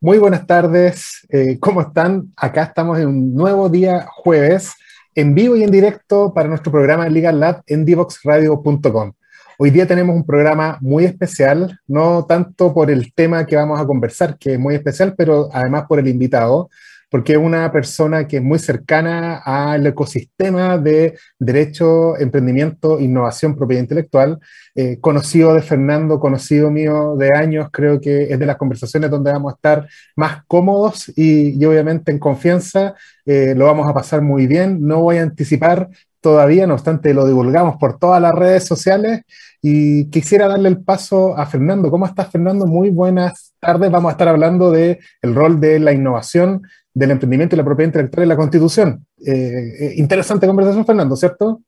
Muy buenas tardes, eh, ¿cómo están? Acá estamos en un nuevo día jueves, en vivo y en directo para nuestro programa Legal Lab en divoxradio.com. Hoy día tenemos un programa muy especial, no tanto por el tema que vamos a conversar, que es muy especial, pero además por el invitado, porque es una persona que es muy cercana al ecosistema de derecho, emprendimiento, innovación, propiedad intelectual, eh, conocido de Fernando, conocido mío de años, creo que es de las conversaciones donde vamos a estar más cómodos y, obviamente en confianza, eh, lo vamos a pasar muy bien, no voy a anticipar todavía, no obstante lo divulgamos por todas las redes sociales y quisiera darle el paso a Fernando. ¿Cómo estás, Fernando? Muy buenas tardes. Vamos a estar hablando del el rol de la innovación del emprendimiento y la propiedad intelectual en la Constitución. Eh, eh, interesante conversación, Fernando, ¿cierto?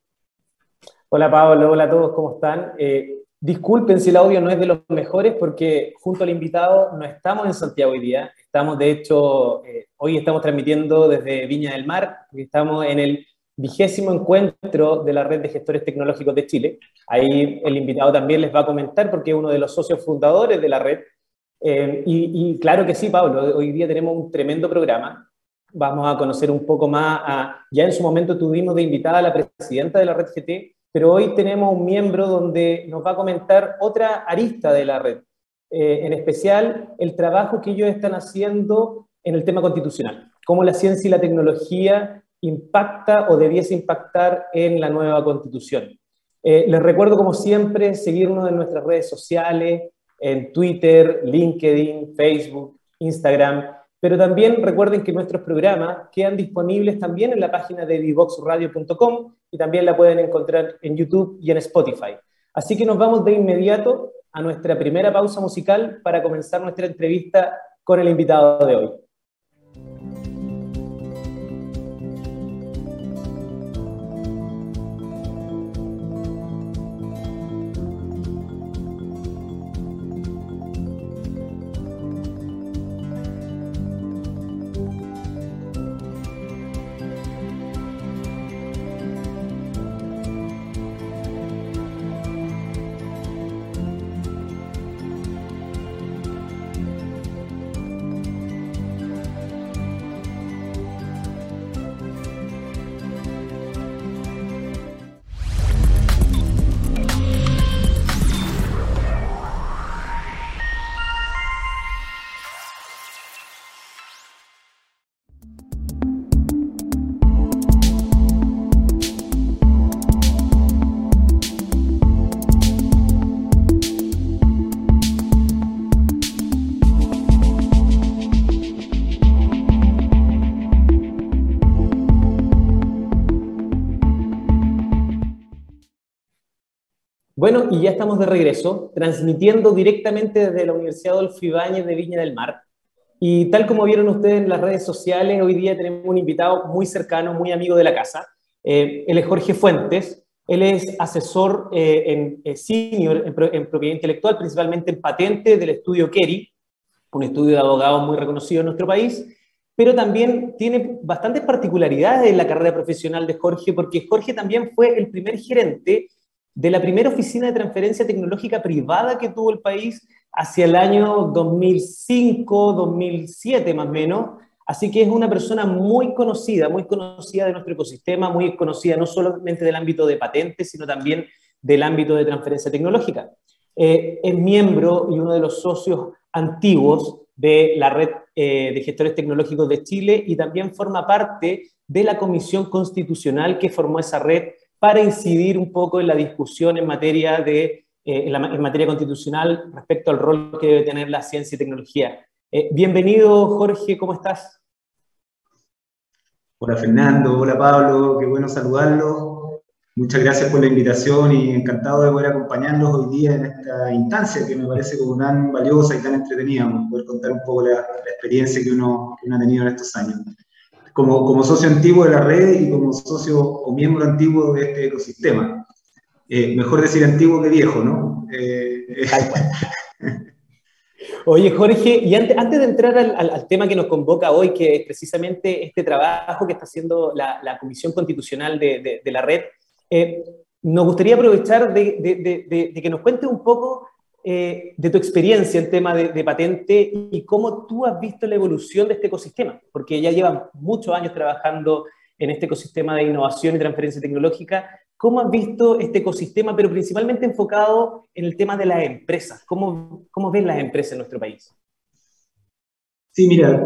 Hola Pablo, hola a todos, ¿cómo están? Eh, disculpen si el audio no es de los mejores porque junto al invitado no estamos en Santiago hoy día, estamos de hecho, hoy estamos transmitiendo desde Viña del Mar, estamos en el vigésimo encuentro de la Red de Gestores Tecnológicos de Chile. Ahí el invitado también les va a comentar porque es uno de los socios fundadores de la red eh, y, claro que sí, Pablo, hoy día tenemos un tremendo programa. Vamos a conocer un poco más a, ya en su momento tuvimos de invitada a la presidenta de la red GT, pero hoy tenemos un miembro donde nos va a comentar otra arista de la red, eh, en especial el trabajo que ellos están haciendo en el tema constitucional, cómo la ciencia y la tecnología impacta o debiese impactar en la nueva constitución. Eh, les recuerdo, como siempre, seguirnos en nuestras redes sociales, en Twitter, LinkedIn, Facebook, Instagram. Pero también recuerden que nuestros programas quedan disponibles también en la página de divoxradio.com y también la pueden encontrar en YouTube y en Spotify. Así que nos vamos de inmediato a nuestra primera pausa musical para comenzar nuestra entrevista con el invitado de hoy. Bueno, y ya estamos de regreso, transmitiendo directamente desde la Universidad Adolfo Ibáñez de Viña del Mar. Y tal como vieron ustedes en las redes sociales, hoy día tenemos un invitado muy cercano, muy amigo de la casa. Eh, él es Jorge Fuentes, él es asesor eh, en eh, senior en, propiedad intelectual, principalmente en patente del estudio Kerry, un estudio de abogados muy reconocido en nuestro país, pero también tiene bastantes particularidades en la carrera profesional de Jorge, porque Jorge también fue el primer gerente de la primera oficina de transferencia tecnológica privada que tuvo el país hacia el año 2005, 2007 más o menos. Así que es una persona muy conocida, muy conocida de nuestro ecosistema, muy conocida no solamente del ámbito de patentes, sino también del ámbito de transferencia tecnológica. Eh, es miembro y uno de los socios antiguos de la red eh, de gestores tecnológicos de Chile y también forma parte de la comisión constitucional que formó esa red para incidir un poco en la discusión en materia, de, eh, en, materia constitucional respecto al rol que debe tener la ciencia y tecnología. Eh, bienvenido, Jorge, ¿cómo estás? Hola, Fernando. Hola, Pablo. Qué bueno saludarlos. Muchas gracias por la invitación y encantado de poder acompañarlos hoy día en esta instancia que me parece como tan valiosa y tan entretenida, poder contar un poco la, experiencia que uno, que uno ha tenido en estos años como, socio antiguo de la red y como socio o miembro antiguo de este ecosistema. Eh, mejor decir antiguo que viejo, ¿no? Eh, Oye, Jorge, y antes, antes de entrar al, tema que nos convoca hoy, que es precisamente este trabajo que está haciendo la, Comisión Constitucional de, la Red, eh, nos gustaría aprovechar de, que nos cuentes un poco eh, de tu experiencia en tema de, patente y cómo tú has visto la evolución de este ecosistema, porque ya llevan muchos años trabajando en este ecosistema de innovación y transferencia tecnológica. ¿Cómo has visto este ecosistema, pero principalmente enfocado en el tema de las empresas? ¿Cómo, cómo ven las empresas en nuestro país? Sí, mira,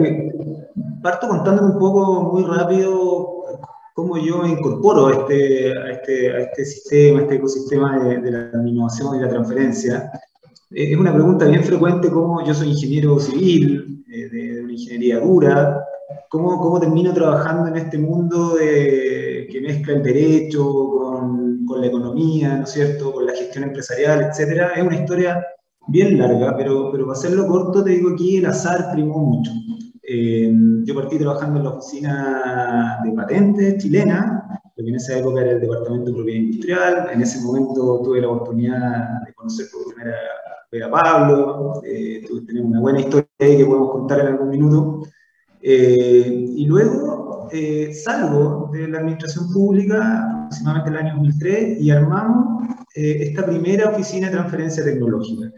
parto contando un poco muy rápido cómo yo me incorporo este, a este, a este sistema, a este ecosistema de la innovación y la transferencia. Eh, es una pregunta bien frecuente, como yo soy ingeniero civil, eh, de, una ingeniería dura, ¿cómo, ¿cómo, termino trabajando en este mundo que mezcla el derecho con, con, la economía, ¿no cierto?, con la gestión empresarial, etcétera? Es una historia bien larga, pero, pero para hacerlo corto te digo aquí el azar primó mucho. Eh, yo partí trabajando en la oficina de patentes chilena, lo que en esa época era el Departamento de Propiedad Industrial. En ese momento tuve la oportunidad de conocer por primera a Pablo, eh, tenemos una buena historia ahí que podemos contar en algún minuto. Eh, y luego eh, salgo de la administración pública, aproximadamente el año 2003, y armamos eh, esta primera oficina de transferencia tecnológica.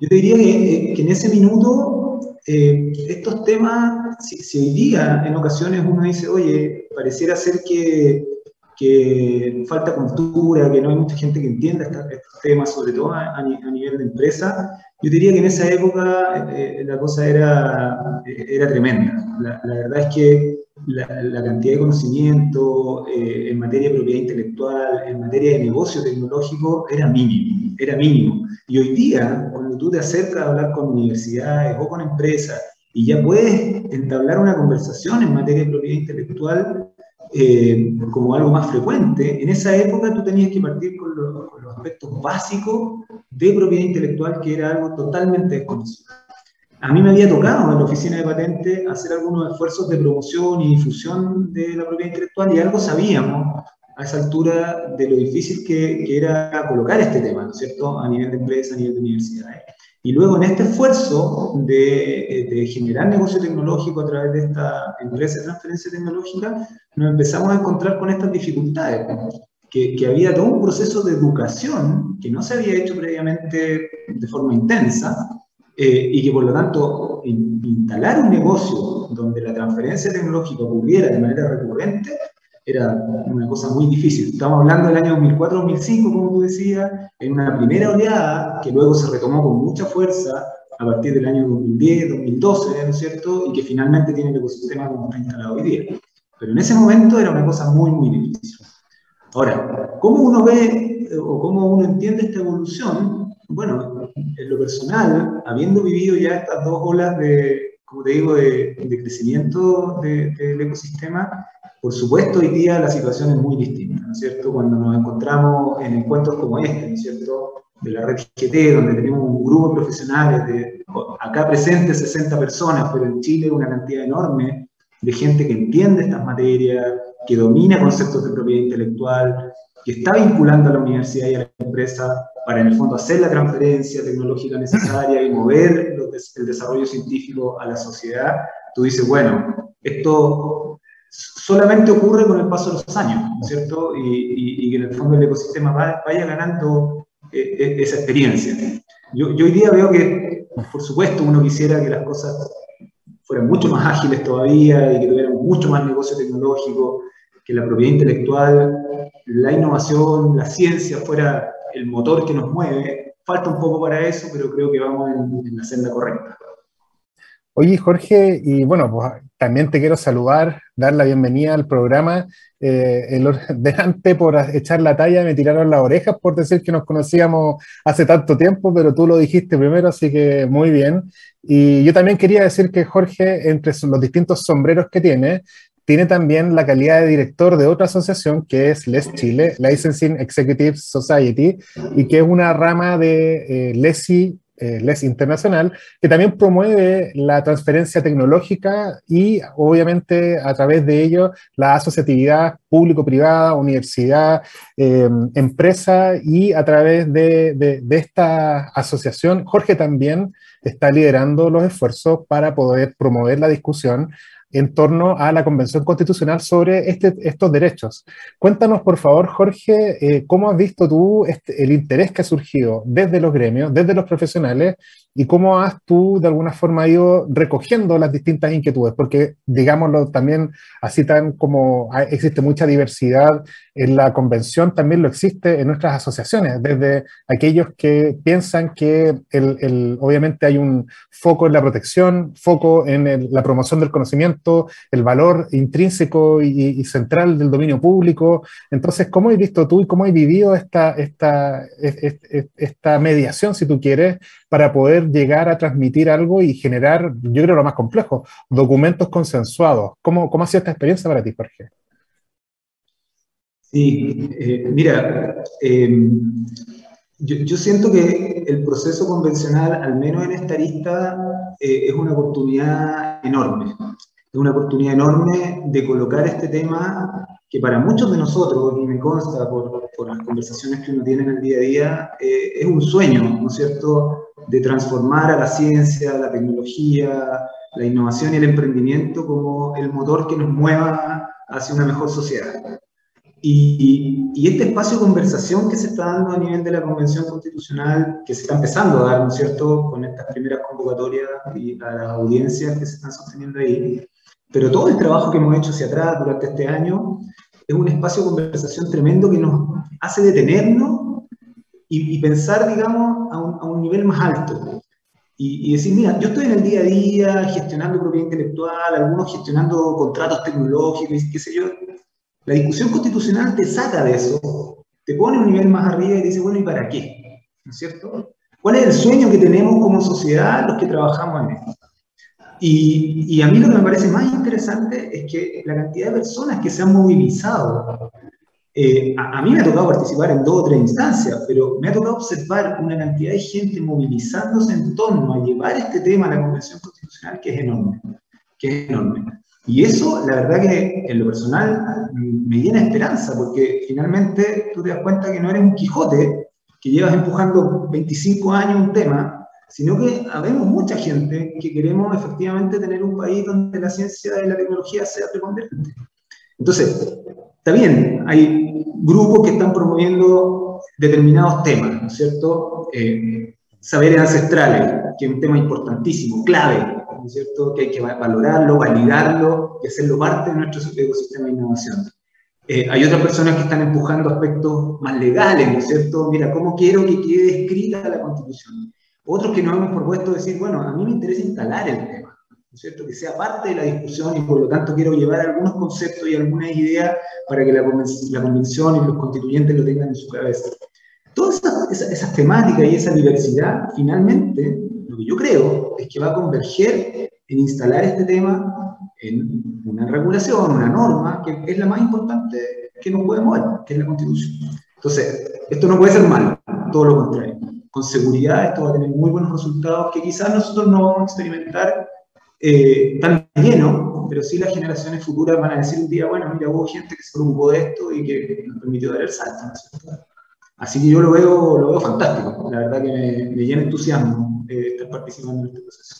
Yo te diría que, que en ese minuto estos temas, si, si, hoy día en ocasiones uno dice, oye, pareciera ser que que falta cultura, que no hay mucha gente que entienda estos temas, sobre todo a, nivel de empresa. Yo diría que en esa época eh, la cosa era, era tremenda. La, verdad es que la, cantidad de conocimiento eh, en materia de propiedad intelectual, en materia de negocio tecnológico, era mínimo, era mínimo. Y hoy día, cuando tú te acercas a hablar con universidades o con empresas y ya puedes entablar una conversación en materia de propiedad intelectual, eh, como algo más frecuente, en esa época tú tenías que partir con, los aspectos básicos de propiedad intelectual, que era algo totalmente desconocido. A mí me había tocado en la oficina de patente hacer algunos esfuerzos de promoción y difusión de la propiedad intelectual y algo sabíamos a esa altura de lo difícil que, que era colocar este tema, ¿no es cierto?, a nivel de empresa, a nivel de universidades. Y luego en este esfuerzo de, de, generar negocio tecnológico a través de esta empresa de transferencia tecnológica, nos empezamos a encontrar con estas dificultades, que, que, había todo un proceso de educación que no se había hecho previamente de forma intensa eh, y que por lo tanto instalar un negocio donde la transferencia tecnológica ocurriera de manera recurrente era una cosa muy difícil. Estamos hablando del año 2004-2005, como tú decías, en una primera oleada que luego se retomó con mucha fuerza a partir del año 2010, 2012, ¿no es cierto? Y que finalmente tiene el ecosistema como está instalado hoy día. Pero en ese momento era una cosa muy, muy difícil. Ahora, ¿cómo uno ve o cómo uno entiende esta evolución? Bueno, en lo personal, habiendo vivido ya estas dos olas de, como te digo, de, de crecimiento del ecosistema, por supuesto, hoy día la situación es muy distinta, ¿no es cierto? Cuando nos encontramos en encuentros como este, ¿no es cierto? De la red GT, donde tenemos un grupo de profesionales, de, acá presentes 60 personas, pero en Chile una cantidad enorme de gente que entiende estas materias, que domina conceptos de propiedad intelectual, que está vinculando a la universidad y a la empresa para en el fondo hacer la transferencia tecnológica necesaria y mover el desarrollo científico a la sociedad, tú dices, bueno, esto solamente ocurre con el paso de los años, ¿no es cierto? Y, que en el fondo el ecosistema vaya, ganando eh, eh, esa experiencia. Yo, hoy día veo que, por supuesto, uno quisiera que las cosas fueran mucho más ágiles todavía y que tuvieran mucho más negocio tecnológico, que la propiedad intelectual, la innovación, la ciencia fuera el motor que nos mueve. Falta un poco para eso, pero creo que vamos en, en la senda correcta. Oye, Jorge, y bueno, pues también te quiero saludar, dar la bienvenida al programa. Eh, el, delante por echar la talla me tiraron las orejas por decir que nos conocíamos hace tanto tiempo, pero tú lo dijiste primero, así que muy bien. Y yo también quería decir que Jorge, entre los distintos sombreros que tiene, tiene también la calidad de director de otra asociación que es LES Chile, Licensing Executive Society, y que es una rama de eh, LESI eh, LES Internacional, que también promueve la transferencia tecnológica y obviamente a través de ello la asociatividad público-privada, universidad, eh, empresa y a través de, de esta asociación, Jorge también está liderando los esfuerzos para poder promover la discusión en torno a la Convención Constitucional sobre este, estos derechos. Cuéntanos, por favor, Jorge, eh, cómo has visto tú este, el interés que ha surgido desde los gremios, desde los profesionales, y cómo has tú de alguna forma ido recogiendo las distintas inquietudes, porque digámoslo también así tan como existe mucha diversidad en la convención, también lo existe en nuestras asociaciones, desde aquellos que piensan que el, obviamente hay un foco en la protección, foco en la promoción del conocimiento, el valor intrínseco y, central del dominio público. Entonces, ¿cómo has visto tú y cómo has vivido esta, esta, esta mediación, si tú quieres, para poder llegar a transmitir algo y generar, yo creo lo más complejo, documentos consensuados. ¿Cómo, cómo ha sido esta experiencia para ti, Jorge? Sí, eh, mira, em, yo, siento que el proceso convencional, al menos en esta lista, eh, es una oportunidad enorme. Es una oportunidad enorme de colocar este tema que para muchos de nosotros, y me consta por, las conversaciones que uno tiene en el día a día, eh, es un sueño, ¿no es cierto?, de transformar a la ciencia, la tecnología, la innovación y el emprendimiento como el motor que nos mueva hacia una mejor sociedad. Y, este espacio de conversación que se está dando a nivel de la Convención Constitucional, que se está empezando a dar, ¿no es cierto?, con estas primeras convocatorias y a las audiencias que se están sosteniendo ahí, pero todo el trabajo que hemos hecho hacia atrás durante este año es un espacio de conversación tremendo que nos hace detenernos y, pensar, digamos, a un, a un, nivel más alto. Y, decir, mira, yo estoy en el día a día gestionando propiedad intelectual, algunos gestionando contratos tecnológicos, qué sé yo. La discusión constitucional te saca de eso, te pone un nivel más arriba y dice, bueno, ¿y para qué? ¿No es cierto? ¿Cuál es el sueño que tenemos como sociedad los que trabajamos en esto? Y, y, a mí lo que me parece más interesante es que la cantidad de personas que se han movilizado eh, a, mí me ha tocado participar en dos o tres instancias, pero me ha tocado observar una cantidad de gente movilizándose en torno a llevar este tema a la Convención Constitucional que es enorme, que es enorme. Y eso, la verdad que en lo personal me llena esperanza, porque finalmente tú te das cuenta que no eres un Quijote, que llevas empujando 25 años un tema, sino que habemos mucha gente que queremos efectivamente tener un país donde la ciencia y la tecnología sea preponderante. Entonces, está bien, hay grupos que están promoviendo determinados temas, ¿no es cierto? Eh, saberes ancestrales, que es un tema importantísimo, clave, ¿no es cierto? Que hay que valorarlo, validarlo y hacerlo parte de nuestro ecosistema de innovación. Eh, hay otras personas que están empujando aspectos más legales, ¿no es cierto? Mira, ¿cómo quiero que quede escrita la Constitución? Otros que nos hemos propuesto decir, bueno, a mí me interesa instalar el tema cierto? Que sea parte de la discusión y por lo tanto quiero llevar algunos conceptos y algunas ideas para que la, la convención y los constituyentes lo tengan en su cabeza. Todas esas, esas, temáticas y esa diversidad, finalmente, lo que yo creo es que va a converger en instalar este tema en una regulación, una norma, que es la más importante que nos puede mover, que es la constitución. Entonces, esto no puede ser malo, todo lo contrario. Con seguridad esto va a tener muy buenos resultados que quizás nosotros no vamos a experimentar eh, tan lleno, pero sí las generaciones futuras van a decir un día, bueno, mira, hubo gente que se preocupó de esto y que nos permitió dar el salto. Así que yo lo veo, lo veo fantástico, la verdad que me, llena entusiasmo eh, estar participando en este proceso.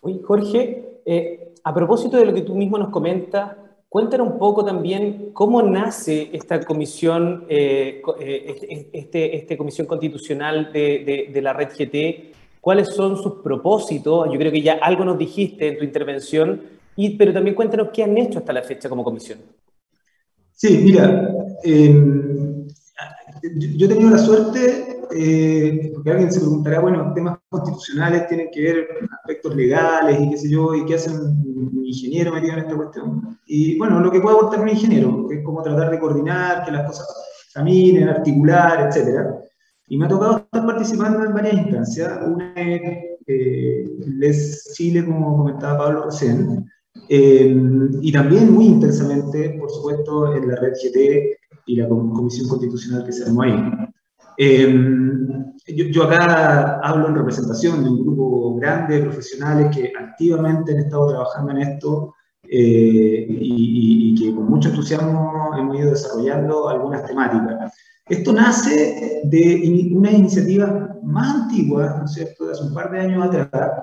Oye, Jorge, eh, a propósito de lo que tú mismo nos comentas, cuéntanos un poco también cómo nace esta comisión, eh, este, este, este, comisión constitucional de, de la red GT cuáles son sus propósitos. Yo creo que ya algo nos dijiste en tu intervención, y, pero también cuéntanos qué han hecho hasta la fecha como comisión. Sí, mira, em, yo he tenido la suerte, eh, porque alguien se preguntará, bueno, temas constitucionales tienen que ver con aspectos legales y qué sé yo, y qué hace un, ingeniero en esta cuestión. Y bueno, lo que puede aportar un ingeniero, que es como tratar de coordinar, que las cosas caminen, articular, etcétera. Y me ha tocado estar participando en varias instancias. Una es eh, Les Chile, como comentaba Pablo recién, eh, y también muy intensamente, por supuesto, en la red GT y la Comisión Constitucional que se armó ahí. Em, yo, acá hablo en representación de un grupo grande de profesionales que activamente han estado trabajando en esto eh, y, que con mucho entusiasmo hemos ido desarrollando algunas temáticas. Esto nace de una iniciativa más antigua, ¿no es cierto?, de hace un par de años atrás,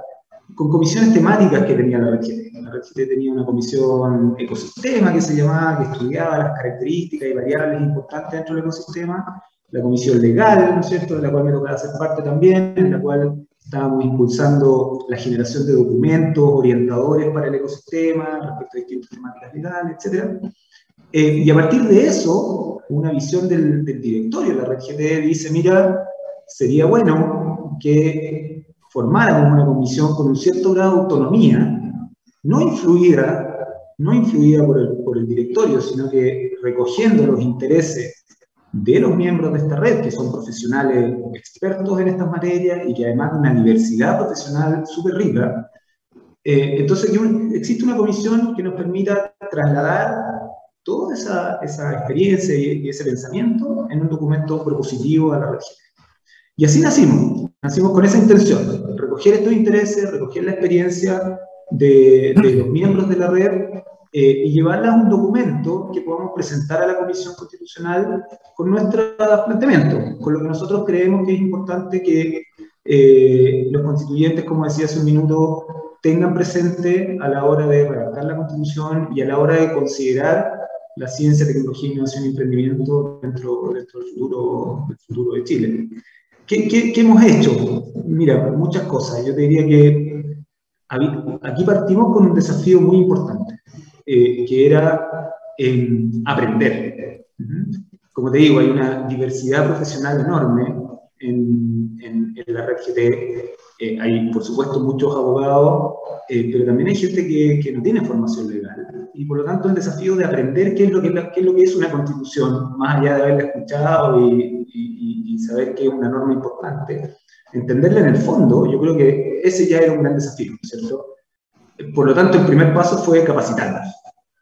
con comisiones temáticas que tenía la RGT. La RGT tenía una comisión ecosistema que se llamaba, que estudiaba las características y variables importantes dentro del ecosistema, la comisión legal, ¿no es cierto?, de la cual me tocaba hacer parte también, en la cual estábamos impulsando la generación de documentos orientadores para el ecosistema respecto a distintas temáticas legales, etc. Eh, y a partir de eso, una visión del, del directorio de la red GTE dice, mira, sería bueno que formáramos una comisión con un cierto grado de autonomía, no influida, no influida por el, por el directorio, sino que recogiendo los intereses de los miembros de esta red, que son profesionales expertos en estas materias y que además de una diversidad profesional súper rica. Eh, entonces, existe una comisión que nos permita trasladar toda esa, esa experiencia y, ese pensamiento en un documento propositivo a la red. Y así nacimos, nacimos con esa intención, recoger estos intereses, recoger la experiencia de, de los miembros de la red eh, y llevarla a un documento que podamos presentar a la Comisión Constitucional con nuestro planteamiento, con lo que nosotros creemos que es importante que eh, los constituyentes, como decía hace un minuto, tengan presente a la hora de redactar la Constitución y a la hora de considerar la ciencia, tecnología, innovación y emprendimiento dentro, dentro del, futuro, del futuro de Chile. ¿Qué, qué, qué hemos hecho? Mira, muchas cosas. Yo te diría que aquí partimos con un desafío muy importante. Eh, que era aprender. Como te digo, hay una diversidad profesional enorme en, en, la red GT. Eh, hay, por supuesto, muchos abogados, eh, pero también hay gente que, que, no tiene formación legal. Y por lo tanto, el desafío de aprender qué es lo que, qué es, lo que es una constitución, más allá de haberla escuchado y, y, y saber que es una norma importante, entenderla en el fondo, yo creo que ese ya era un gran desafío, ¿cierto? Por lo tanto, el primer paso fue capacitarnos.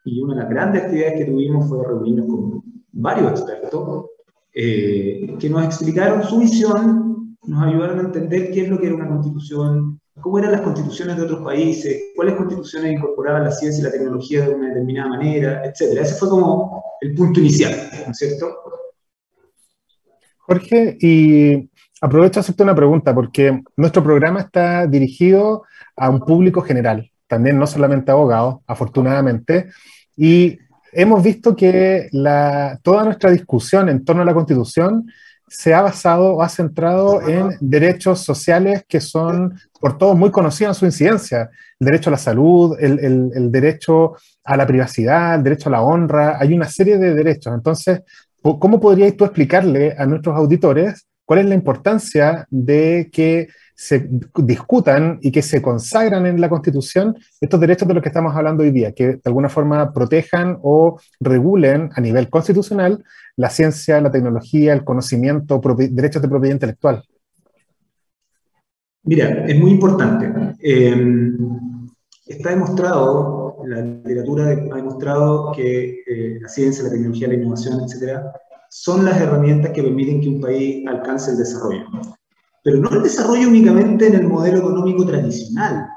Y una de las grandes actividades que tuvimos fue reunirnos con varios expertos eh, que nos explicaron su visión, nos ayudaron a entender qué es lo que era una constitución, cómo eran las constituciones de otros países, cuáles constituciones incorporaban la ciencia y la tecnología de una determinada manera, etc. Ese fue como el punto inicial, ¿no es cierto? Jorge, y aprovecho a hacerte una pregunta, porque nuestro programa está dirigido a un público general también no solamente abogados, afortunadamente, y hemos visto que la, toda nuestra discusión en torno a la Constitución se ha basado o ha centrado en derechos sociales que son por todos muy conocidos en su incidencia. El derecho a la salud, el, el, el, derecho a la privacidad, el derecho a la honra, hay una serie de derechos. Entonces, ¿cómo podrías tú explicarle a nuestros auditores cuál es la importancia de que se discutan y que se consagran en la Constitución estos derechos de los que estamos hablando hoy día, que de alguna forma protejan o regulen a nivel constitucional la ciencia, la tecnología, el conocimiento, derechos de propiedad intelectual. Mira, es muy importante. Eh, está demostrado, la literatura ha demostrado que eh, la ciencia, la tecnología, la innovación, etcétera, son las herramientas que permiten que un país alcance el desarrollo pero no el desarrollo únicamente en el modelo económico tradicional,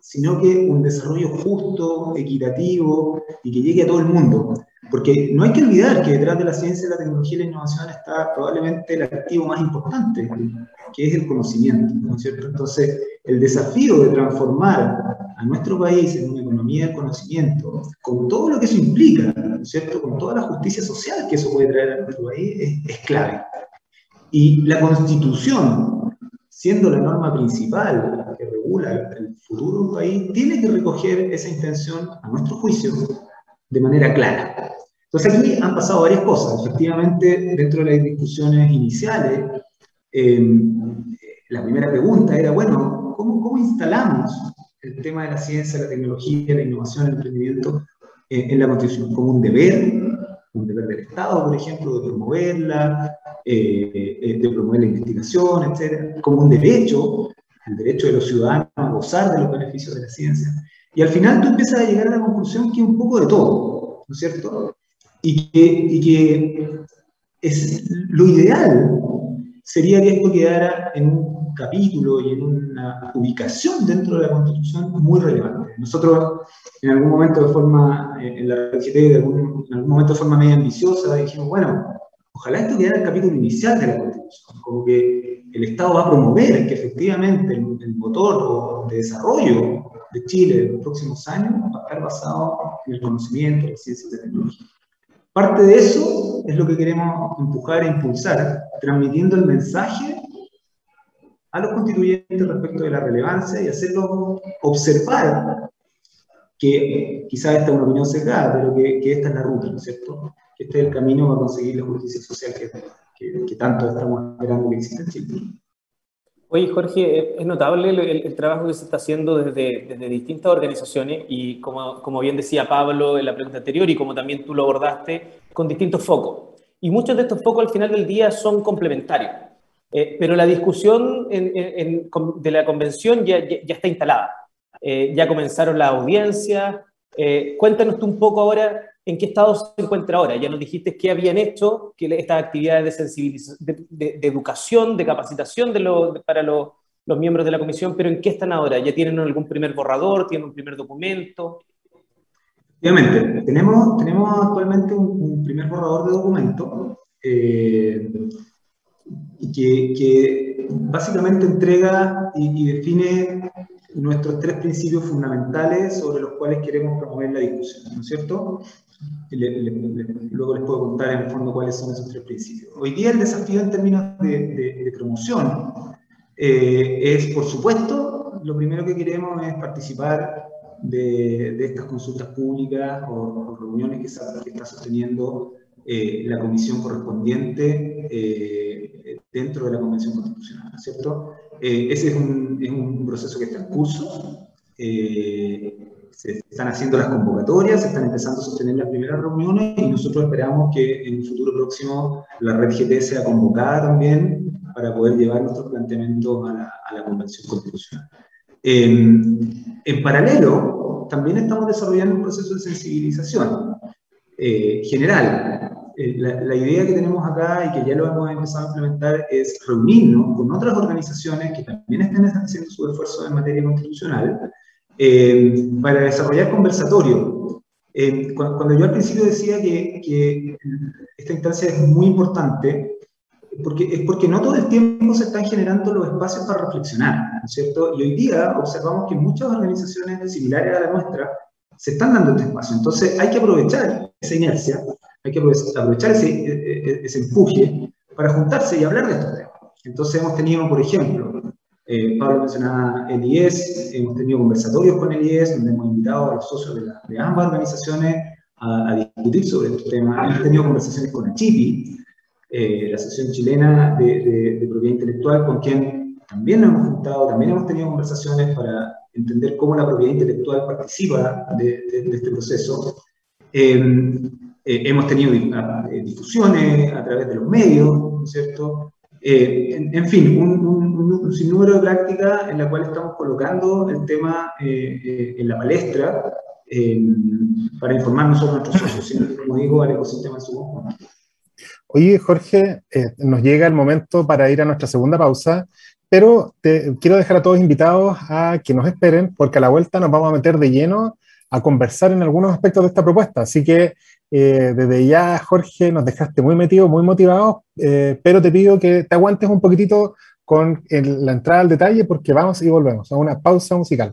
sino que un desarrollo justo, equitativo y que llegue a todo el mundo. Porque no hay que olvidar que detrás de la ciencia, la tecnología y la innovación está probablemente el activo más importante, que es el conocimiento. ¿no es cierto? Entonces, el desafío de transformar a nuestro país en una economía del conocimiento, con todo lo que eso implica, ¿no es cierto? con toda la justicia social que eso puede traer a nuestro país, es, es clave. Y la Constitución, siendo la norma principal que regula el futuro de un país, tiene que recoger esa intención, a nuestro juicio, de manera clara. Entonces aquí han pasado varias cosas. Efectivamente, dentro de las discusiones iniciales, em, la primera pregunta era, bueno, ¿cómo, ¿cómo, instalamos el tema de la ciencia, la tecnología, la innovación, el emprendimiento eh, en la Constitución? ¿Como un deber? ¿Un deber del Estado, por ejemplo, de promoverla? Eh, eh, de promover la investigación, etcétera, como un derecho, el derecho de los ciudadanos a gozar de los beneficios de la ciencia. Y al final tú empiezas a llegar a la conclusión que es un poco de todo, ¿no es cierto? Y que, y que es lo ideal sería que esto quedara en un capítulo y en una ubicación dentro de la Constitución muy relevante. Nosotros, en algún momento de forma, eh, en la RGT, en algún momento de forma medio ambiciosa, dijimos, bueno, ojalá esto quedara en el capítulo inicial de la Constitución, como que el Estado va a promover que efectivamente el, motor de desarrollo de Chile en los próximos años va a estar basado en el conocimiento, la ciencia y la tecnología. Parte de eso es lo que queremos empujar e impulsar, transmitiendo el mensaje a los constituyentes respecto de la relevancia y hacerlos observar que quizás esta es una opinión cerrada, pero que, esta es la ruta, ¿no es cierto? Este es el camino para conseguir la justicia social que, que tanto estamos esperando que exista en Chile. Oye, Jorge, es notable el, trabajo que se está haciendo desde, desde distintas organizaciones y como, como, bien decía Pablo en la pregunta anterior y como también tú lo abordaste, con distintos focos. Y muchos de estos focos al final del día son complementarios. Eh, pero la discusión de la convención ya, ya, está instalada. Eh, ya comenzaron las audiencias. Eh, cuéntanos tú un poco ahora en qué estado se encuentra ahora. Ya nos dijiste qué habían hecho, estas actividades de, sensibilización, de, educación, de capacitación para los miembros de la comisión, pero ¿en qué están ahora? ¿Ya tienen algún primer borrador? ¿Tienen un primer documento? Obviamente, tenemos, actualmente un, primer borrador de documento eh, que, básicamente entrega y define nuestros tres principios fundamentales sobre los cuales queremos promover la discusión, ¿no es cierto? Luego les puedo contar en el fondo cuáles son esos tres principios. Hoy día el desafío en términos de, promoción eh, es, por supuesto, lo primero que queremos es participar de, estas consultas públicas o, reuniones que está, que está sosteniendo eh, la comisión correspondiente eh, dentro de la Convención Constitucional, ¿cierto? ese es un, es un, proceso que está en curso se están haciendo las convocatorias, se están empezando a sostener las primeras reuniones y nosotros esperamos que en un futuro próximo la red GT sea convocada también para poder llevar nuestros planteamientos a la, a la Convención Constitucional. en paralelo, también estamos desarrollando un proceso de sensibilización eh, general. Eh, la, la, idea que tenemos acá y que ya lo hemos empezado a implementar es reunirnos con otras organizaciones que también estén haciendo su esfuerzo en materia constitucional eh, para desarrollar conversatorio. Eh, cuando, yo al principio decía que, que, esta instancia es muy importante, porque, es porque no todo el tiempo se están generando los espacios para reflexionar, ¿no es cierto? Y hoy día observamos que muchas organizaciones similares a la nuestra se están dando este espacio. Entonces hay que aprovechar esa inercia, hay que aprovechar ese, e, e, ese empuje para juntarse y hablar de estos temas. Entonces hemos tenido, por ejemplo, eh, Pablo mencionaba el IES, hemos tenido conversatorios con el IES, donde hemos invitado a los socios de, ambas organizaciones a, discutir sobre estos temas. Hemos tenido conversaciones con ACHIPI, eh, la Asociación Chilena de, Propiedad Intelectual, con quien también nos hemos juntado, también hemos tenido conversaciones para entender cómo la propiedad intelectual participa de, este proceso. Em, eh, hemos tenido difusiones a través de los medios, ¿no es cierto? Eh, en, fin, un, un, sinnúmero de prácticas en la cual estamos colocando el tema eh, eh, en la palestra para informarnos sobre nuestros socios, como digo, al ecosistema en su conjunto. Oye, Jorge, nos llega el momento para ir a nuestra segunda pausa, pero te, quiero dejar a todos invitados a que nos esperen, porque a la vuelta nos vamos a meter de lleno a conversar en algunos aspectos de esta propuesta. Así que eh, desde ya, Jorge, nos dejaste muy metido, muy motivado, eh, pero te pido que te aguantes un poquitito con la entrada al detalle porque vamos y volvemos a una pausa musical.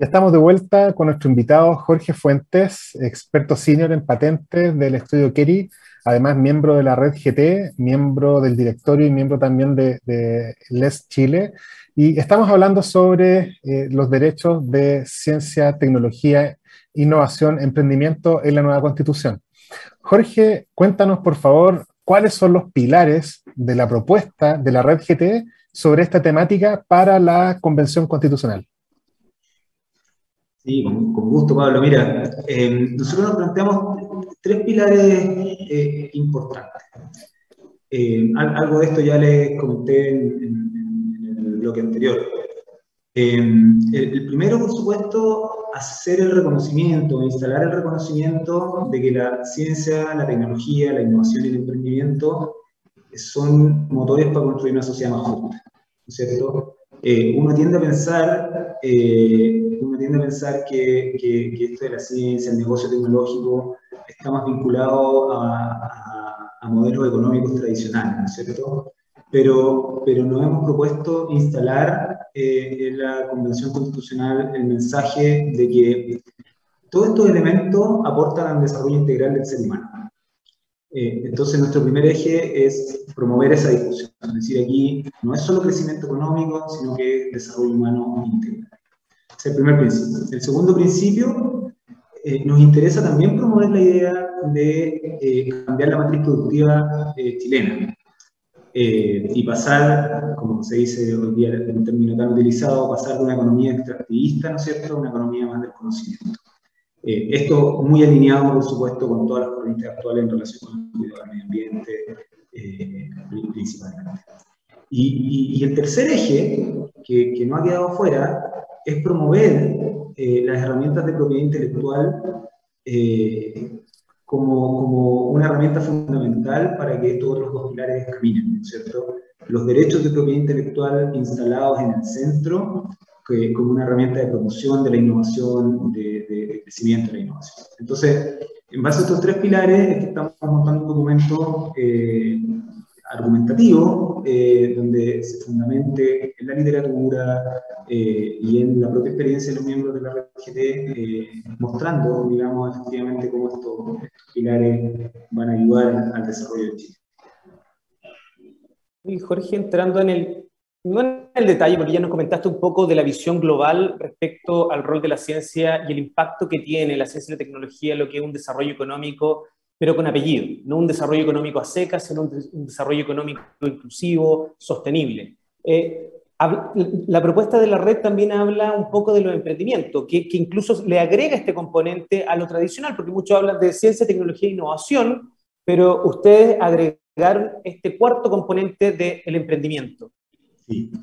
Ya estamos de vuelta con nuestro invitado Jorge Fuentes, experto senior en patentes del estudio Kerry, además miembro de la red GT, miembro del directorio y miembro también de, LES Chile. Y estamos hablando sobre eh, los derechos de ciencia, tecnología, innovación, emprendimiento en la nueva constitución. Jorge, cuéntanos por favor cuáles son los pilares de la propuesta de la red GT sobre esta temática para la Convención Constitucional. Sí, con, gusto, Pablo. Mira, eh, nosotros nos planteamos tres pilares eh, importantes. Eh, algo de esto ya les comenté en, el bloque anterior. El, el, primero, por supuesto, hacer el reconocimiento, instalar el reconocimiento de que la ciencia, la tecnología, la innovación y el emprendimiento son motores para construir una sociedad más justa, ¿no es cierto? Uno tiende a pensar uno tiende a pensar que, esto de la ciencia, el negocio tecnológico, está más vinculado a, a, modelos económicos tradicionales, ¿no es cierto? Pero, pero nos hemos propuesto instalar eh, en la Convención Constitucional el mensaje de que todos estos elementos aportan al desarrollo integral del ser humano. Eh, entonces, nuestro primer eje es promover esa discusión. Es decir, aquí no es solo crecimiento económico, sino que es desarrollo humano integral. Es el primer principio. El segundo principio, eh, nos interesa también promover la idea de eh, cambiar la matriz productiva eh, chilena y pasar, como se dice hoy día en un término tan utilizado, pasar de una economía extractivista, ¿no es cierto?, a una economía más del conocimiento. Esto muy alineado, por supuesto, con todas las corrientes actuales en relación con el cuidado del medio ambiente, principalmente. Y, y, el tercer eje, que, que no ha quedado afuera, es promover eh, las herramientas de propiedad intelectual eh, como, como, una herramienta fundamental para que estos otros dos pilares caminen, ¿cierto? Los derechos de propiedad intelectual instalados en el centro que, como una herramienta de promoción de la innovación, de, crecimiento de la innovación. Entonces, en base a estos tres pilares estamos montando un documento eh, argumentativo, eh, donde se fundamente en la literatura eh, y en la propia experiencia de los miembros de la red mostrando, digamos, efectivamente cómo estos, pilares van a ayudar al desarrollo de Chile. Y Jorge, entrando en el, no en el detalle, porque ya nos comentaste un poco de la visión global respecto al rol de la ciencia y el impacto que tiene la ciencia y la tecnología en lo que es un desarrollo económico pero con apellido, no un desarrollo económico a secas, sino un, desarrollo económico inclusivo, sostenible. Eh, la propuesta de la red también habla un poco de los emprendimientos, que, que, incluso le agrega este componente a lo tradicional, porque muchos hablan de ciencia, tecnología e innovación, pero ustedes agregaron este cuarto componente del emprendimiento.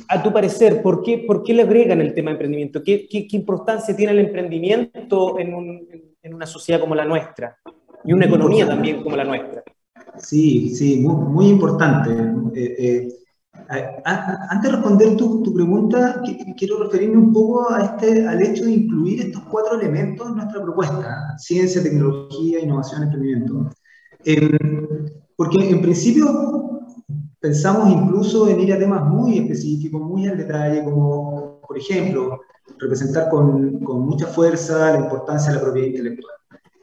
A tu parecer, ¿por qué, ¿por qué le agregan el tema de emprendimiento? ¿Qué, qué, qué importancia tiene el emprendimiento en, un, en una sociedad como la nuestra? y una economía también como la nuestra. Sí, sí, muy, importante. Eh, eh, antes de responder tu, tu, pregunta, quiero referirme un poco a este, al hecho de incluir estos cuatro elementos en nuestra propuesta, ciencia, tecnología, innovación, emprendimiento. porque en principio pensamos incluso en ir a temas muy específicos, muy al detalle, como por ejemplo, representar con, con mucha fuerza la importancia de la propiedad intelectual.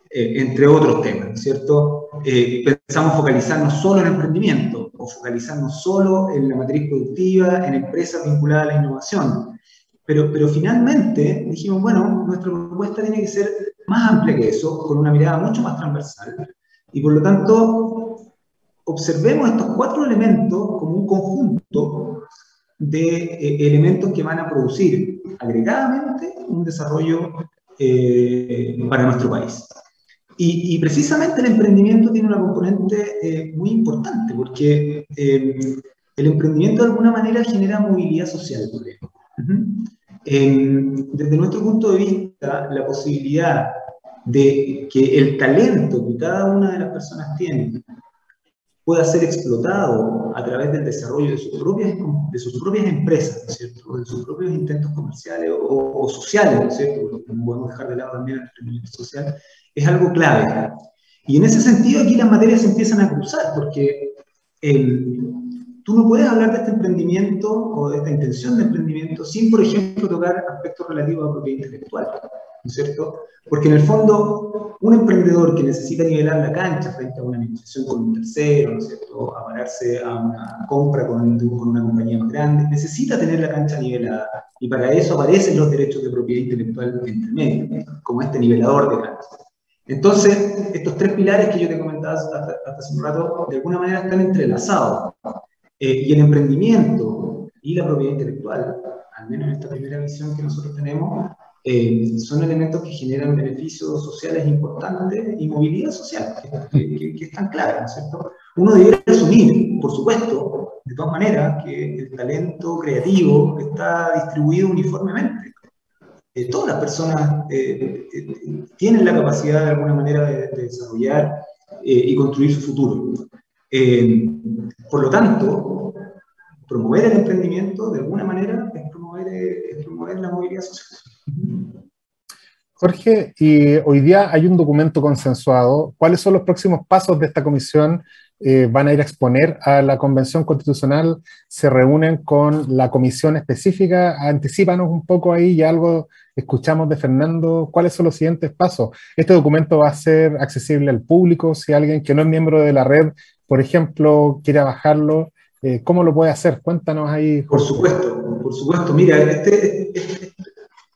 Eh, entre otros temas, ¿cierto? Eh, pensamos focalizarnos solo en emprendimiento o focalizarnos solo en la matriz productiva, en empresas vinculadas a la innovación. Pero, pero finalmente dijimos, bueno, nuestra propuesta tiene que ser más amplia que eso, con una mirada mucho más transversal. Y por lo tanto, observemos estos cuatro elementos como un conjunto de eh, elementos que van a producir agregadamente un desarrollo para nuestro país. Y, precisamente el emprendimiento tiene una componente eh, muy importante, porque eh, el emprendimiento de alguna manera genera movilidad social, desde nuestro punto de vista, la posibilidad de que el talento que cada una de las personas tiene pueda ser explotado a través del desarrollo de sus propias, de sus propias empresas, ¿no es cierto? O de sus propios intentos comerciales o, sociales, ¿no es cierto? no podemos dejar de lado también el emprendimiento social, es algo clave. Y en ese sentido aquí las materias se empiezan a cruzar, porque tú no puedes hablar de este emprendimiento o de esta intención de emprendimiento sin, por ejemplo, tocar aspectos relativos a propiedad intelectual, ¿no es cierto? Porque en el fondo, un emprendedor que necesita nivelar la cancha frente a una negociación con un tercero, ¿no es cierto?, a pararse a una compra con, con una compañía más grande, necesita tener la cancha nivelada. Y para eso aparecen los derechos de propiedad intelectual entre medio, como este nivelador de cancha. Entonces, estos tres pilares que yo te comentaba hasta, hace un rato, de alguna manera están entrelazados. Eh, y el emprendimiento y la propiedad intelectual, al menos en esta primera visión que nosotros tenemos, eh, son elementos que generan beneficios sociales importantes y movilidad social, que, que, que están claras, ¿cierto? Uno debería asumir, por supuesto, de todas maneras, que el talento creativo está distribuido uniformemente. Eh, todas las personas tienen la capacidad de alguna manera de desarrollar y construir su futuro. Por lo tanto, promover el emprendimiento de alguna manera es promover, la movilidad social. Jorge, y hoy día hay un documento consensuado. ¿Cuáles son los próximos pasos de esta comisión? Eh, van a ir a exponer a la Convención Constitucional, se reúnen con la comisión específica. Anticípanos un poco ahí y algo escuchamos de Fernando. ¿Cuáles son los siguientes pasos? Este documento va a ser accesible al público. Si alguien que no es miembro de la red, por ejemplo, quiere bajarlo, eh, ¿cómo lo puede hacer? Cuéntanos ahí. Por supuesto, por supuesto. Mira, este, este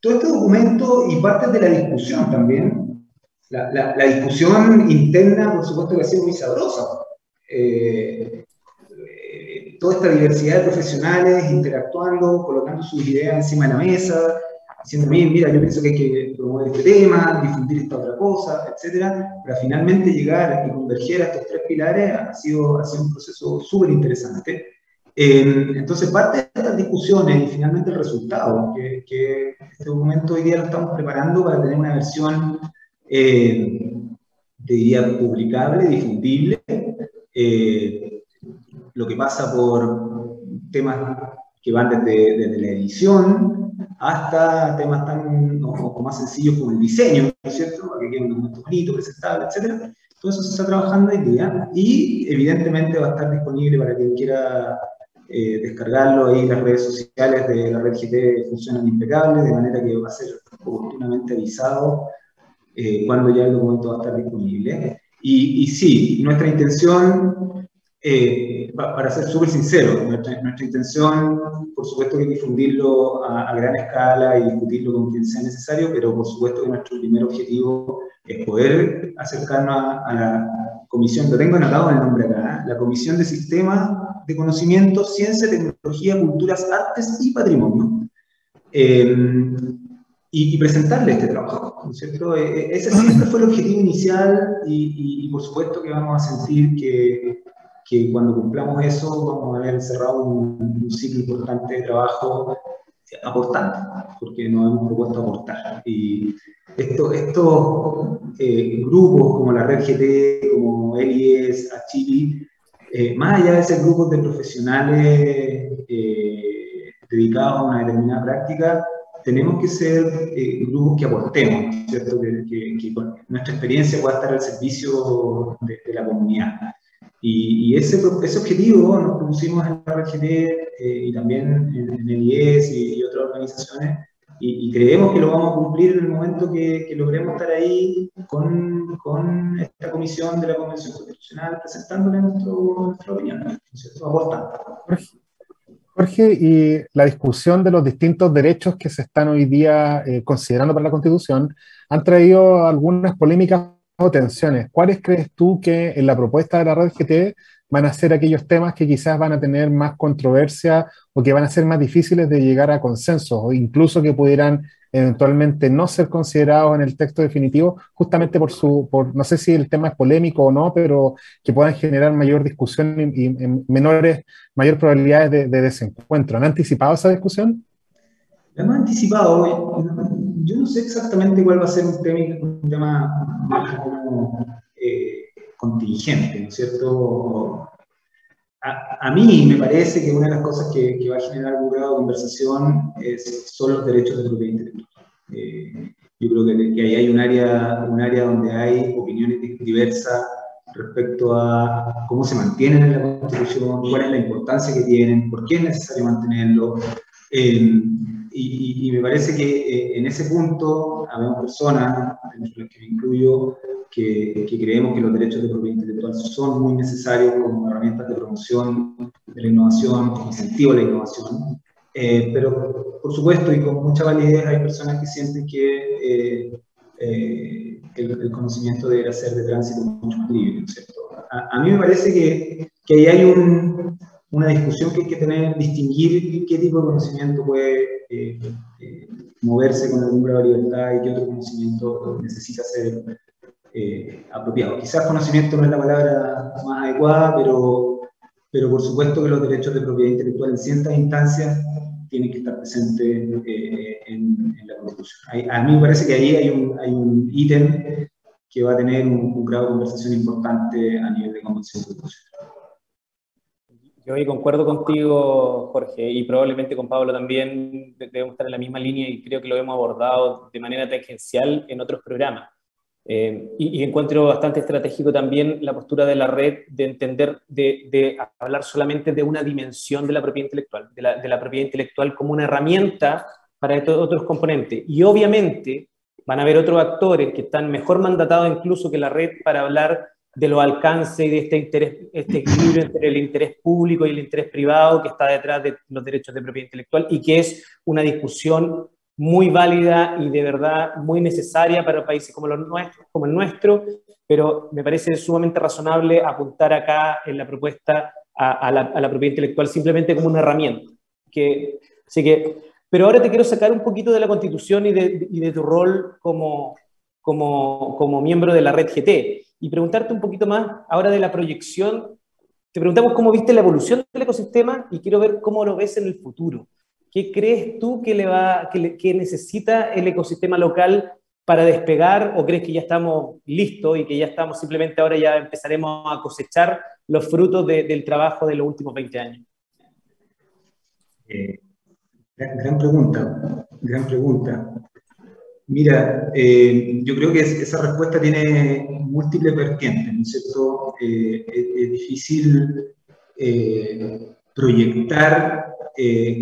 todo este documento y parte de la discusión también, la, la, la, discusión interna, por supuesto, que ha sido muy sabrosa. Eh, eh, toda esta diversidad de profesionales interactuando, colocando sus ideas encima de la mesa, diciendo, mira, yo pienso que hay que promover este tema, difundir esta otra cosa, etcétera, para finalmente llegar y converger a estos tres pilares ha sido, ha sido un proceso súper interesante. Entonces, parte de estas discusiones y finalmente el resultado, que, que, este documento hoy día lo estamos preparando para tener una versión, eh, diría, publicable, difundible, eh, lo que pasa por temas que van desde, desde la edición hasta temas tan o, más sencillos como el diseño, ¿no es cierto? Para que quede un documento bonito, presentable, etc. Todo eso se está trabajando hoy día y evidentemente va a estar disponible para quien quiera eh, descargarlo ahí las redes sociales de la red GT funcionan impecables, de manera que va a ser oportunamente avisado eh, cuando ya el documento va a estar disponible. Y, y sí, nuestra intención, eh, para ser súper sincero, nuestra, intención, por supuesto es difundirlo a, gran escala y discutirlo con quien sea necesario, pero por supuesto que nuestro primer objetivo es poder acercarnos a, la comisión, lo tengo anotado el nombre acá, la Comisión de Sistemas de Conocimiento, Ciencia, Tecnología, Culturas, Artes y Patrimonio. Eh, y, y, presentarle este trabajo, ¿no cierto? Ese siempre fue el objetivo inicial y, y, por supuesto que vamos a sentir que, que cuando cumplamos eso vamos a haber cerrado un, un ciclo importante de trabajo aportando, porque nos hemos propuesto aportar. Y estos esto, eh, grupos como la Red GT, como ELIES, Achili, eh, más allá de ser grupos de profesionales eh, dedicados a una determinada práctica, tenemos que ser eh, grupos que aportemos, ¿cierto? Que, que, que, nuestra experiencia pueda estar al servicio de, de la comunidad. Y, y, ese, ese objetivo nos pusimos en la RGT eh, y también en, en el IES y, y otras organizaciones, y, y, creemos que lo vamos a cumplir en el momento que, que logremos estar ahí con, con, esta comisión de la Convención Constitucional presentándole nuestro, nuestra opinión, ¿cierto? aportando. Jorge, y la discusión de los distintos derechos que se están hoy día eh, considerando para la Constitución han traído algunas polémicas o tensiones. ¿Cuáles crees tú que en la propuesta de la red GT van a ser aquellos temas que quizás van a tener más controversia o que van a ser más difíciles de llegar a consensos o incluso que pudieran eventualmente no ser considerados en el texto definitivo, justamente por su, por, no sé si el tema es polémico o no, pero que puedan generar mayor discusión y, menores, mayor probabilidades de, de, desencuentro. ¿Han anticipado esa discusión? La hemos anticipado. Yo no sé exactamente cuál va a ser un tema, un como, eh, contingente, ¿no es cierto? A, mí me parece que una de las cosas que, va a generar algún grado de conversación es, son los derechos de propiedad intelectual. Eh, yo creo que, que, ahí hay un área, un área donde hay opiniones diversas respecto a cómo se mantienen en la Constitución, cuál es la importancia que tienen, por qué es necesario mantenerlo. Eh, y, me parece que eh, en ese punto habemos personas, entre las que me incluyo, que, creemos que los derechos de propiedad intelectual son muy necesarios como herramientas de promoción de la innovación, como incentivo a la innovación. Eh, pero, por supuesto, y con mucha validez, hay personas que sienten que eh, el, conocimiento debería ser de tránsito mucho más libre, ¿cierto? A, mí me parece que, que ahí hay un, una discusión que hay que tener, distinguir qué tipo de conocimiento puede eh, eh, moverse con algún grado de libertad y qué otro conocimiento necesita ser eh, apropiado. Quizás conocimiento no es la palabra más adecuada, pero, pero por supuesto que los derechos de propiedad intelectual en ciertas instancias tienen que estar presentes en, la Constitución. a mí me parece que ahí hay un, hay un ítem que va a tener un, grado de conversación importante a nivel de convención constitucional. Yo hoy concuerdo contigo, Jorge, y probablemente con Pablo también debemos estar en la misma línea y creo que lo hemos abordado de manera tangencial en otros programas. Eh, y, encuentro bastante estratégico también la postura de la red de entender, de, hablar solamente de una dimensión de la propiedad intelectual, de la, de la propiedad intelectual como una herramienta para estos otros componentes. Y obviamente van a haber otros actores que están mejor mandatados incluso que la red para hablar de los alcances y de este, interés, este equilibrio entre el interés público y el interés privado que está detrás de los derechos de propiedad intelectual y que es una discusión muy válida y de verdad muy necesaria para países como, los nuestros, como el nuestro, pero me parece sumamente razonable apuntar acá en la propuesta a, la, propiedad intelectual simplemente como una herramienta. Que, así que, pero ahora te quiero sacar un poquito de la Constitución y de, y de tu rol como, como, como miembro de la red GT y preguntarte un poquito más ahora de la proyección. Te preguntamos cómo viste la evolución del ecosistema y quiero ver cómo lo ves en el futuro. ¿Qué crees tú que, necesita el ecosistema local para despegar o crees que ya estamos listos y que ya estamos simplemente ahora ya empezaremos a cosechar los frutos del trabajo de los últimos 20 años? Eh, gran, pregunta, gran pregunta. Mira, eh, yo creo que esa respuesta tiene múltiples vertientes, ¿no es cierto? Eh, es, difícil eh, proyectar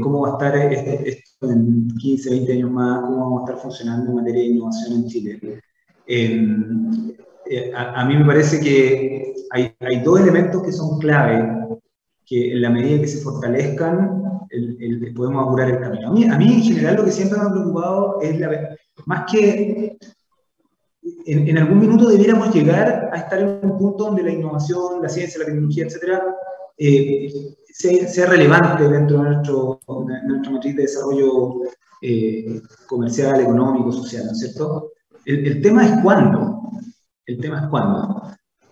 cómo va a estar esto en 15, 20 años más, cómo vamos a estar funcionando en materia de innovación en Chile. A, mí me parece que hay, hay, dos elementos que son clave, que en la medida que se fortalezcan, podemos apurar el camino. A mí, a mí, en general, lo que siempre me ha preocupado es la más que en, algún minuto debiéramos llegar a estar en un punto donde la innovación, la ciencia, la tecnología, etcétera, eh, sea, relevante dentro de, nuestro, nuestra matriz de desarrollo eh, comercial, económico, social, ¿no es cierto? El, tema es cuándo. El tema es cuándo.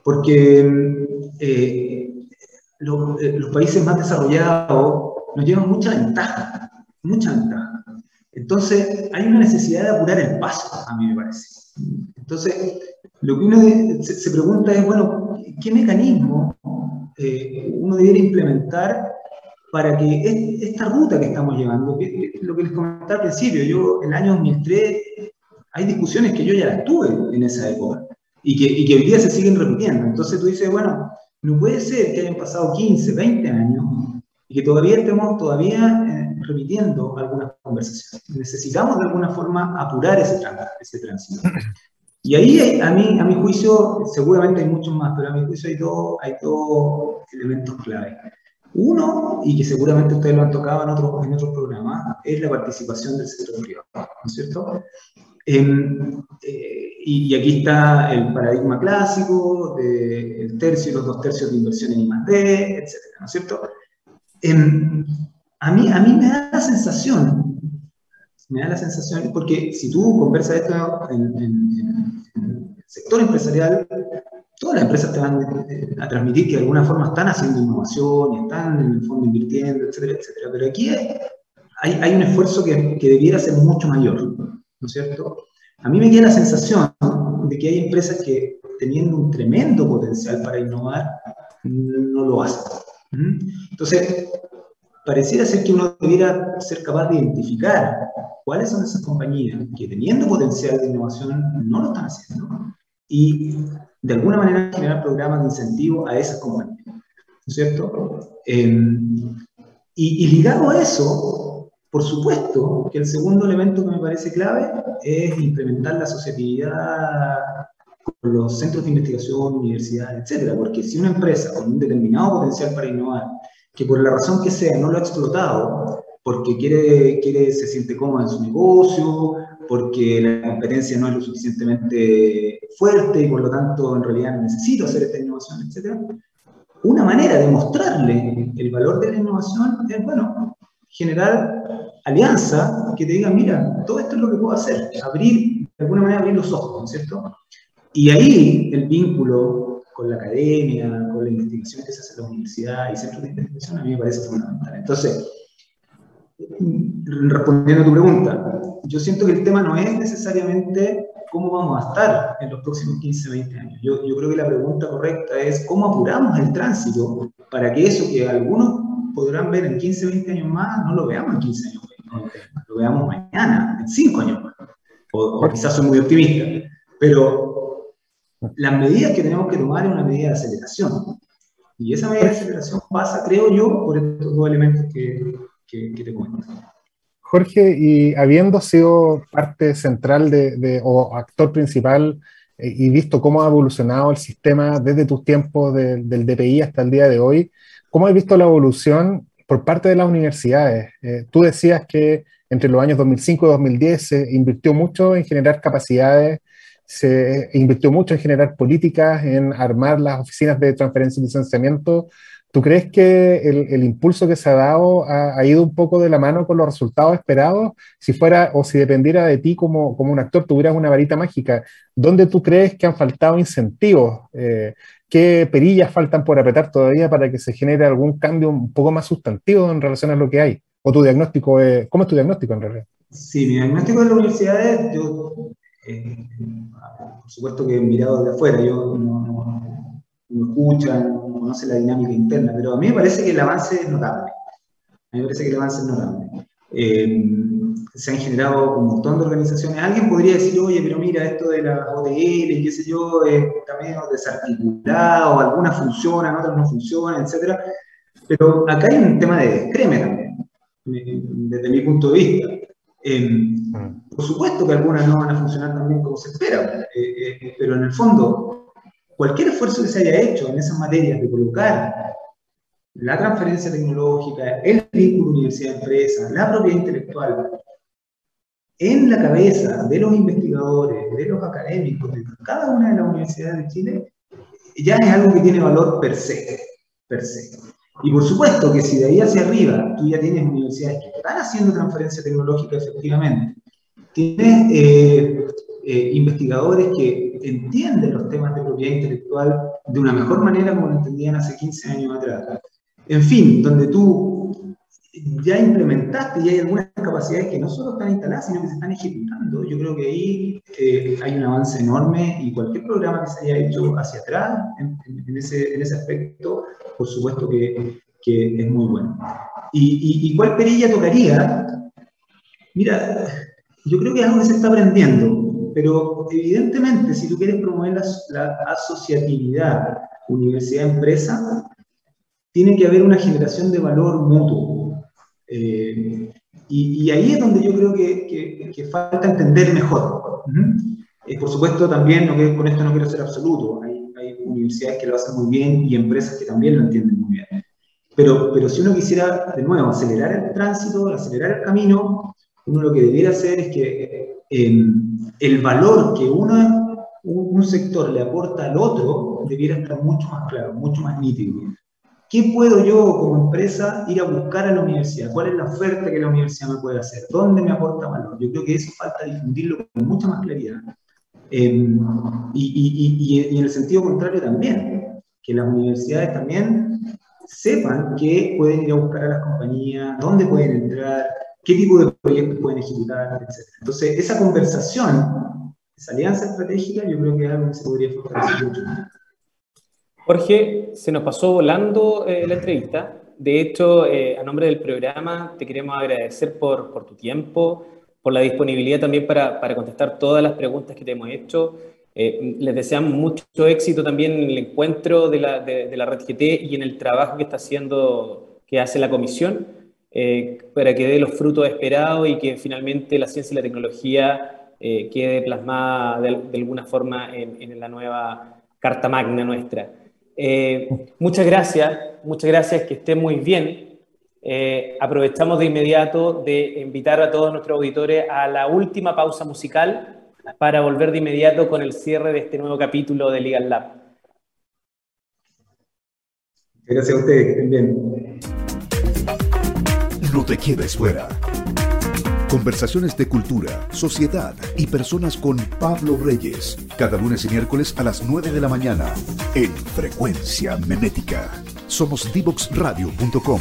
Porque eh, los países más desarrollados nos llevan mucha ventaja, mucha ventaja. Entonces, hay una necesidad de apurar el paso, a mí me parece. Entonces, lo que uno se, pregunta es, bueno, ¿qué mecanismo eh, uno debería implementar para que esta ruta que estamos llevando, lo que les comentaba al principio, yo en el año 2003 hay discusiones que yo ya las tuve en esa época y que, y que hoy día se siguen repitiendo. Entonces tú dices, bueno, no puede ser que hayan pasado 15, 20 años y que todavía estemos todavía eh, repitiendo algunas conversaciones. Necesitamos de alguna forma apurar ese, ese tránsito. Y ahí, a mí, a mi juicio, seguramente hay muchos más, pero a mi juicio hay dos, hay elementos clave. Uno, y que seguramente ustedes lo han tocado en otros, en otros programas, es la participación del sector privado, ¿no es cierto? Eh, y, aquí está el paradigma clásico del tercio y los dos tercios de inversión en I+.D., etcétera, ¿no es cierto? A, mí, a mí me da la sensación, me da la sensación, porque si tú conversas esto en, el sector empresarial, todas las empresas te van a transmitir que de alguna forma están haciendo innovación y están en el fondo invirtiendo, etcétera, etcétera. Pero aquí hay, hay, un esfuerzo que, que, debiera ser mucho mayor, ¿no es cierto? A mí me queda la sensación de que hay empresas que teniendo un tremendo potencial para innovar, no lo hacen. Entonces, pareciera ser que uno debiera ser capaz de identificar cuáles son esas compañías que teniendo potencial de innovación no lo están haciendo y de alguna manera generar programas de incentivo a esas compañías. ¿No es cierto? Em, y, y ligado a eso, por supuesto que el segundo elemento que me parece clave es implementar la asociatividad con los centros de investigación, universidades, etcétera, porque si una empresa con un determinado potencial para innovar, que por la razón que sea no lo ha explotado, porque quiere, quiere, se siente cómoda en su negocio, porque la competencia no es lo suficientemente fuerte y por lo tanto en realidad necesito hacer esta innovación, etc. Una manera de mostrarle el valor de la innovación es, bueno, generar alianza que te digan, mira, todo esto es lo que puedo hacer, abrir, de alguna manera abrir los ojos, ¿no es cierto? Y ahí el vínculo con la academia, con la investigación que se hace en la universidad y centros de investigación a mí me parece fundamental. Entonces, respondiendo a tu pregunta, yo siento que el tema no es necesariamente cómo vamos a estar en los próximos 15, 20 años. Yo, yo creo que la pregunta correcta es cómo apuramos el tránsito para que eso que algunos podrán ver en 15, 20 años más, no lo veamos en 15 años más, lo veamos mañana, en 5 años más. O, o quizás soy muy optimista, pero las medidas que tenemos que tomar es una medida de aceleración. Y esa medida de aceleración pasa, creo yo, por estos dos elementos que, que, que te cuento. Jorge, y habiendo sido parte central de, o actor principal eh, y visto cómo ha evolucionado el sistema desde tus tiempos de, del DPI hasta el día de hoy, ¿cómo has visto la evolución por parte de las universidades? Eh, tú decías que entre los años 2005 y 2010 se invirtió mucho en generar capacidades, se invirtió mucho en generar políticas, en armar las oficinas de transferencia y licenciamiento ¿Tú crees que el, el, impulso que se ha dado ha, ha, ido un poco de la mano con los resultados esperados? Si fuera o si dependiera de ti como, como un actor, tuvieras una varita mágica, ¿dónde tú crees que han faltado incentivos? Eh, ¿Qué perillas faltan por apretar todavía para que se genere algún cambio un poco más sustantivo en relación a lo que hay? ¿O tu diagnóstico es, cómo es tu diagnóstico en realidad? Sí, mi diagnóstico de la universidad, yo, eh, por supuesto que mirado de afuera, yo no, no, no escuchan, conoce la dinámica interna, pero a mí me parece que el avance es notable. A mí me parece que el avance es notable. Eh, se han generado un montón de organizaciones. Alguien podría decir, oye, pero mira, esto de la OTL y qué sé yo, está medio desarticulado, algunas funcionan, otras no funcionan, etc. Pero acá hay un tema de descreme también, desde mi punto de vista. Eh, por supuesto que algunas no van a funcionar también como se espera, eh, eh, pero en el fondo cualquier esfuerzo que se haya hecho en esas materias de colocar la transferencia tecnológica, el vínculo universidad-empresa, la propiedad intelectual, en la cabeza de los investigadores, de los académicos, de cada una de las universidades de Chile, ya es algo que tiene valor per se, per se. Y por supuesto que si de ahí hacia arriba tú ya tienes universidades que están haciendo transferencia tecnológica efectivamente, tienes eh, eh, investigadores que entienden los temas de propiedad intelectual de una mejor manera como lo entendían hace 15 años atrás. En fin, donde tú ya implementaste y hay algunas capacidades que no solo están instaladas, sino que se están ejecutando. Yo creo que ahí eh, hay un avance enorme y cualquier programa que se haya hecho hacia atrás en, en, ese, en ese, aspecto, por supuesto que, que es muy bueno. ¿Y, y, y cuál perilla tocaría? Mira, yo creo que es algo que se está aprendiendo pero evidentemente si tú quieres promover la, la asociatividad universidad-empresa, tiene que haber una generación de valor mutuo. Eh, y, y, ahí es donde yo creo que, que, que falta entender mejor. Eh, por supuesto, también, no, con esto no quiero ser absoluto, hay, hay, universidades que lo hacen muy bien y empresas que también lo entienden muy bien. Pero, pero si uno quisiera, de nuevo, acelerar el tránsito, acelerar el camino, uno lo que debiera hacer es que eh, el valor que una, un sector le aporta al otro debiera estar mucho más claro, mucho más nítido. ¿Qué puedo yo como empresa ir a buscar a la universidad? ¿Cuál es la oferta que la universidad me puede hacer? ¿Dónde me aporta valor? Yo creo que eso falta difundirlo con mucha más claridad. Eh, y, y, y, y en el sentido contrario también, que las universidades también sepan que pueden ir a buscar a las compañías, dónde pueden entrar, qué tipo de proyectos pueden ejecutar, etc. Entonces, esa conversación, esa alianza estratégica, yo creo que es algo que se podría fortalecer mucho. Jorge, se nos pasó volando eh, la entrevista. De hecho, eh, a nombre del programa, te queremos agradecer por, por tu tiempo, por la disponibilidad también para, para, contestar todas las preguntas que te hemos hecho. Eh, les deseamos mucho éxito también en el encuentro de la, de, la, red GT y en el trabajo que está haciendo, que hace la comisión, eh, para que dé los frutos esperados y que finalmente la ciencia y la tecnología eh, quede plasmada de, alguna forma en, en, la nueva Carta Magna nuestra. muchas gracias, muchas gracias, que estén muy bien. aprovechamos de inmediato de invitar a todos nuestros auditores a la última pausa musical para volver de inmediato con el cierre de este nuevo capítulo de Legal Lab. Gracias a ustedes, que estén bien. No te quedes fuera. Conversaciones de cultura, sociedad y personas con Pablo Reyes. Cada lunes y miércoles a las 9 de la mañana en Frecuencia Memética. Somos divoxradio.com.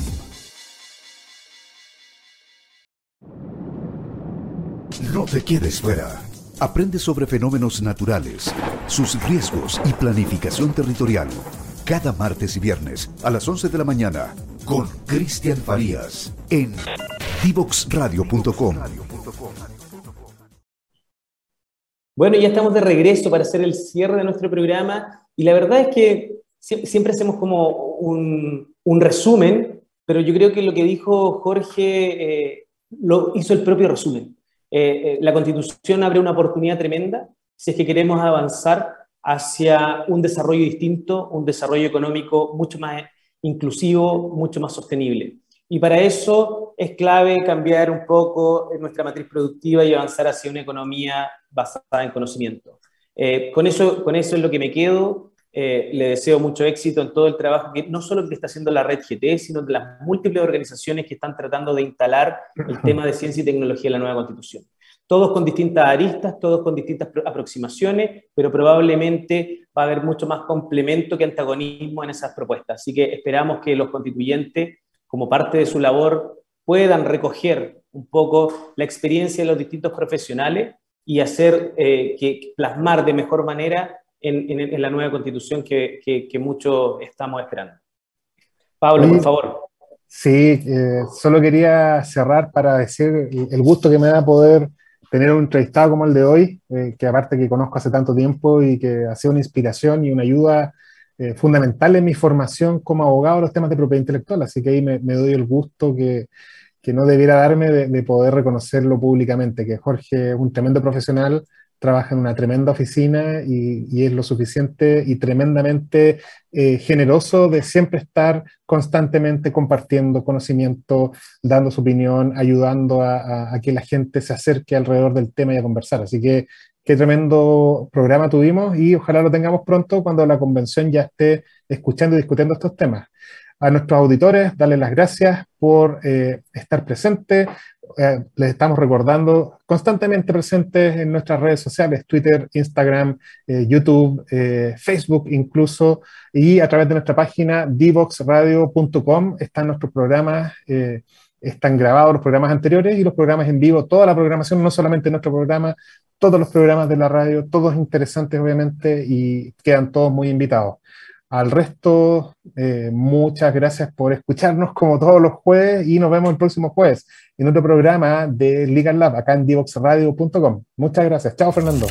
No te quedes fuera. Aprende sobre fenómenos naturales, sus riesgos y planificación territorial. Cada martes y viernes a las 11 de la mañana con Cristian Farías en divoxradio.com. Bueno, ya estamos de regreso para hacer el cierre de nuestro programa y la verdad es que siempre hacemos como un, resumen, pero yo creo que lo que dijo Jorge eh, lo hizo el propio resumen. Eh, eh, la constitución abre una oportunidad tremenda si es que queremos avanzar hacia un desarrollo distinto, un desarrollo económico mucho más inclusivo, mucho más sostenible. Y para eso es clave cambiar un poco nuestra matriz productiva y avanzar hacia una economía basada en conocimiento. Eh, con, eso, con eso es lo que me quedo. Eh, le deseo mucho éxito en todo el trabajo que no solo que está haciendo la red GT, sino de las múltiples organizaciones que están tratando de instalar el tema de ciencia y tecnología en la nueva constitución. Todos con distintas aristas, todos con distintas aproximaciones, pero probablemente va a haber mucho más complemento que antagonismo en esas propuestas. Así que esperamos que los constituyentes, como parte de su labor, puedan recoger un poco la experiencia de los distintos profesionales y hacer eh, que plasmar de mejor manera en, la nueva constitución que, que, muchos estamos esperando. Pablo, por favor. Sí, eh, solo quería cerrar para decir el gusto que me da poder tener un entrevistado como el de hoy, eh, que aparte que conozco hace tanto tiempo y que ha sido una inspiración y una ayuda eh, fundamental en mi formación como abogado de los temas de propiedad intelectual. Así que ahí me, doy el gusto que, que no debiera darme de, de, poder reconocerlo públicamente, que Jorge es un tremendo profesional, trabaja en una tremenda oficina y, es lo suficiente y tremendamente eh, generoso de siempre estar constantemente compartiendo conocimiento, dando su opinión, ayudando a, que la gente se acerque alrededor del tema y a conversar. Así que qué tremendo programa tuvimos y ojalá lo tengamos pronto cuando la convención ya esté escuchando y discutiendo estos temas. A nuestros auditores, darles las gracias por eh, estar presentes, eh, les estamos recordando, constantemente presentes en nuestras redes sociales, Twitter, Instagram, eh, YouTube, eh, Facebook incluso, y a través de nuestra página divoxradio.com están nuestros programas, están grabados los programas anteriores y los programas en vivo, toda la programación, no solamente nuestro programa, todos los programas de la radio, todos interesantes obviamente y quedan todos muy invitados. Al resto, eh, muchas gracias por escucharnos como todos los jueves y nos vemos el próximo jueves en otro programa de Legal Lab acá en divoxradio.com. Muchas gracias. Chao, Fernando.